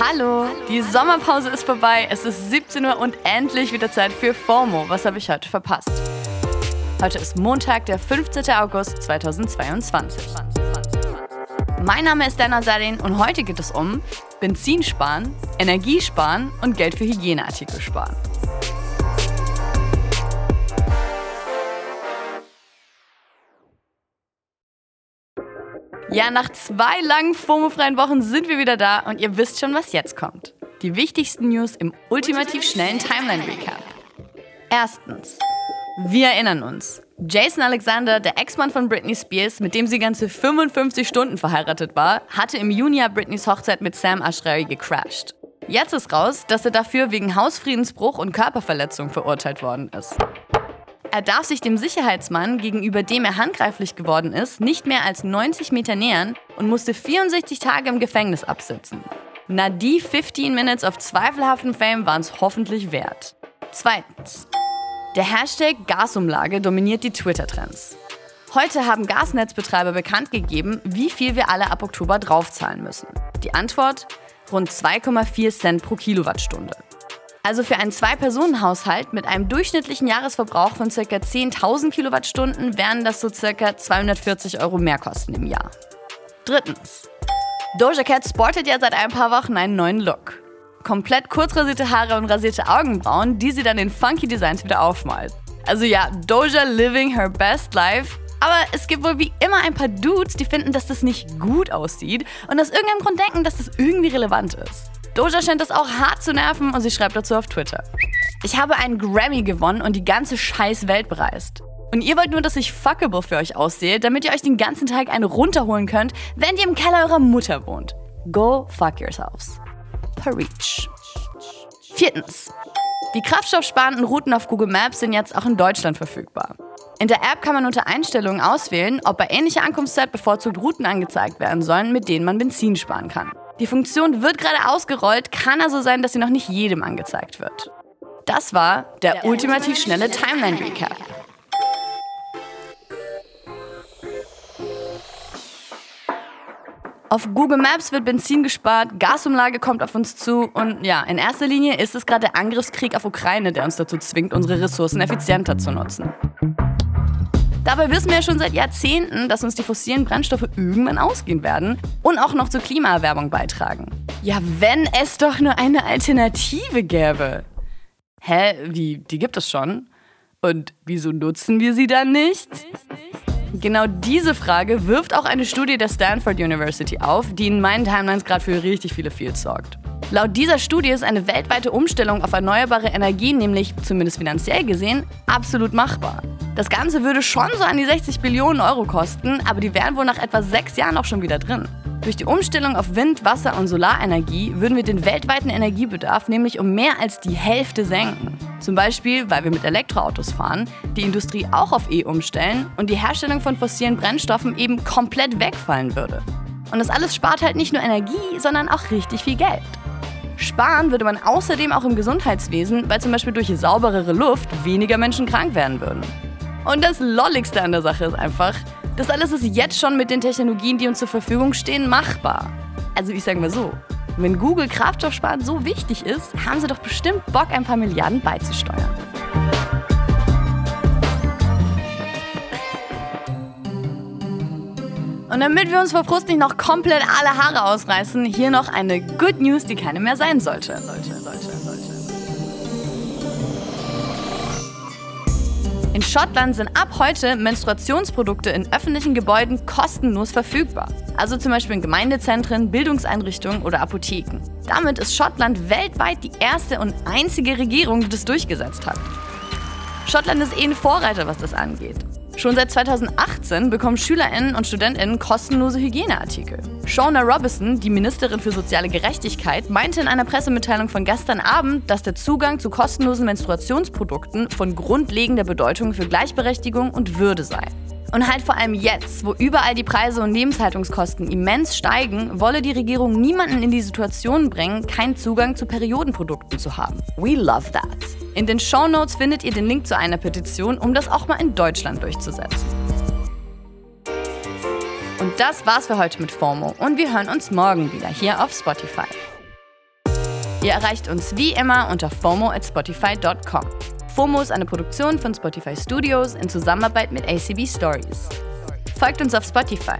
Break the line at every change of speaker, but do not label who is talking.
Hallo, die Sommerpause ist vorbei. Es ist 17 Uhr und endlich wieder Zeit für FOMO. Was habe ich heute verpasst? Heute ist Montag, der 15. August 2022. Mein Name ist Dana Sadin und heute geht es um Benzin sparen, Energie sparen und Geld für Hygieneartikel sparen. Ja, nach zwei langen FOMO-freien Wochen sind wir wieder da und ihr wisst schon, was jetzt kommt. Die wichtigsten News im ultimativ schnellen Timeline-Recap. Erstens. Wir erinnern uns. Jason Alexander, der Ex-Mann von Britney Spears, mit dem sie ganze 55 Stunden verheiratet war, hatte im Juni Britneys Hochzeit mit Sam Ashrawi gecrashed. Jetzt ist raus, dass er dafür wegen Hausfriedensbruch und Körperverletzung verurteilt worden ist. Er darf sich dem Sicherheitsmann, gegenüber dem er handgreiflich geworden ist, nicht mehr als 90 Meter nähern und musste 64 Tage im Gefängnis absitzen. Na, die 15 Minutes of zweifelhaftem Fame waren es hoffentlich wert. Zweitens. Der Hashtag Gasumlage dominiert die Twitter-Trends. Heute haben Gasnetzbetreiber bekannt gegeben, wie viel wir alle ab Oktober draufzahlen müssen. Die Antwort? Rund 2,4 Cent pro Kilowattstunde. Also für einen Zwei-Personen-Haushalt mit einem durchschnittlichen Jahresverbrauch von ca. 10.000 Kilowattstunden wären das so ca. 240 Euro Mehrkosten im Jahr. Drittens. Doja Cat sportet ja seit ein paar Wochen einen neuen Look. Komplett kurz rasierte Haare und rasierte Augenbrauen, die sie dann in funky Designs wieder aufmalt. Also ja, Doja living her best life. Aber es gibt wohl wie immer ein paar Dudes, die finden, dass das nicht gut aussieht und aus irgendeinem Grund denken, dass das irgendwie relevant ist. Doja scheint das auch hart zu nerven und sie schreibt dazu auf Twitter. Ich habe einen Grammy gewonnen und die ganze scheiß Welt bereist. Und ihr wollt nur, dass ich fuckable für euch aussehe, damit ihr euch den ganzen Tag eine runterholen könnt, wenn ihr im Keller eurer Mutter wohnt. Go fuck yourselves. Per Reach. Viertens. Die kraftstoffsparenden Routen auf Google Maps sind jetzt auch in Deutschland verfügbar. In der App kann man unter Einstellungen auswählen, ob bei ähnlicher Ankunftszeit bevorzugt Routen angezeigt werden sollen, mit denen man Benzin sparen kann. Die Funktion wird gerade ausgerollt, kann also sein, dass sie noch nicht jedem angezeigt wird. Das war der, der ultimativ schnelle Timeline Recap. Auf Google Maps wird Benzin gespart, Gasumlage kommt auf uns zu und ja, in erster Linie ist es gerade der Angriffskrieg auf Ukraine, der uns dazu zwingt, unsere Ressourcen effizienter zu nutzen. Dabei wissen wir ja schon seit Jahrzehnten, dass uns die fossilen Brennstoffe irgendwann ausgehen werden und auch noch zur Klimaerwärmung beitragen. Ja, wenn es doch nur eine Alternative gäbe. Hä, wie, die gibt es schon? Und wieso nutzen wir sie dann nicht? Genau diese Frage wirft auch eine Studie der Stanford University auf, die in meinen Timelines gerade für richtig viele Fields sorgt. Laut dieser Studie ist eine weltweite Umstellung auf erneuerbare Energien nämlich, zumindest finanziell gesehen, absolut machbar. Das Ganze würde schon so an die 60 Billionen Euro kosten, aber die wären wohl nach etwa sechs Jahren auch schon wieder drin. Durch die Umstellung auf Wind-, Wasser- und Solarenergie würden wir den weltweiten Energiebedarf nämlich um mehr als die Hälfte senken. Zum Beispiel, weil wir mit Elektroautos fahren, die Industrie auch auf E umstellen und die Herstellung von fossilen Brennstoffen eben komplett wegfallen würde. Und das alles spart halt nicht nur Energie, sondern auch richtig viel Geld. Sparen würde man außerdem auch im Gesundheitswesen, weil zum Beispiel durch sauberere Luft weniger Menschen krank werden würden. Und das Lolligste an der Sache ist einfach, das alles ist jetzt schon mit den Technologien, die uns zur Verfügung stehen, machbar. Also ich sage mal so, wenn Google Kraftstoffsparen so wichtig ist, haben sie doch bestimmt Bock, ein paar Milliarden beizusteuern. Und damit wir uns vor Frust nicht noch komplett alle Haare ausreißen, hier noch eine Good News, die keine mehr sein sollte. sollte, sollte, In Schottland sind ab heute Menstruationsprodukte in öffentlichen Gebäuden kostenlos verfügbar. Also zum Beispiel in Gemeindezentren, Bildungseinrichtungen oder Apotheken. Damit ist Schottland weltweit die erste und einzige Regierung, die das durchgesetzt hat. Schottland ist eh ein Vorreiter, was das angeht. Schon seit 2018 bekommen SchülerInnen und StudentInnen kostenlose Hygieneartikel. Shauna Robinson, die Ministerin für soziale Gerechtigkeit, meinte in einer Pressemitteilung von gestern Abend, dass der Zugang zu kostenlosen Menstruationsprodukten von grundlegender Bedeutung für Gleichberechtigung und Würde sei. Und halt vor allem jetzt, wo überall die Preise und Lebenshaltungskosten immens steigen, wolle die Regierung niemanden in die Situation bringen, keinen Zugang zu Periodenprodukten zu haben. We love that. In den Show Notes findet ihr den Link zu einer Petition, um das auch mal in Deutschland durchzusetzen. Das war's für heute mit FOMO und wir hören uns morgen wieder hier auf Spotify. Ihr erreicht uns wie immer unter FOMO at Spotify.com. FOMO ist eine Produktion von Spotify Studios in Zusammenarbeit mit ACB Stories. Folgt uns auf Spotify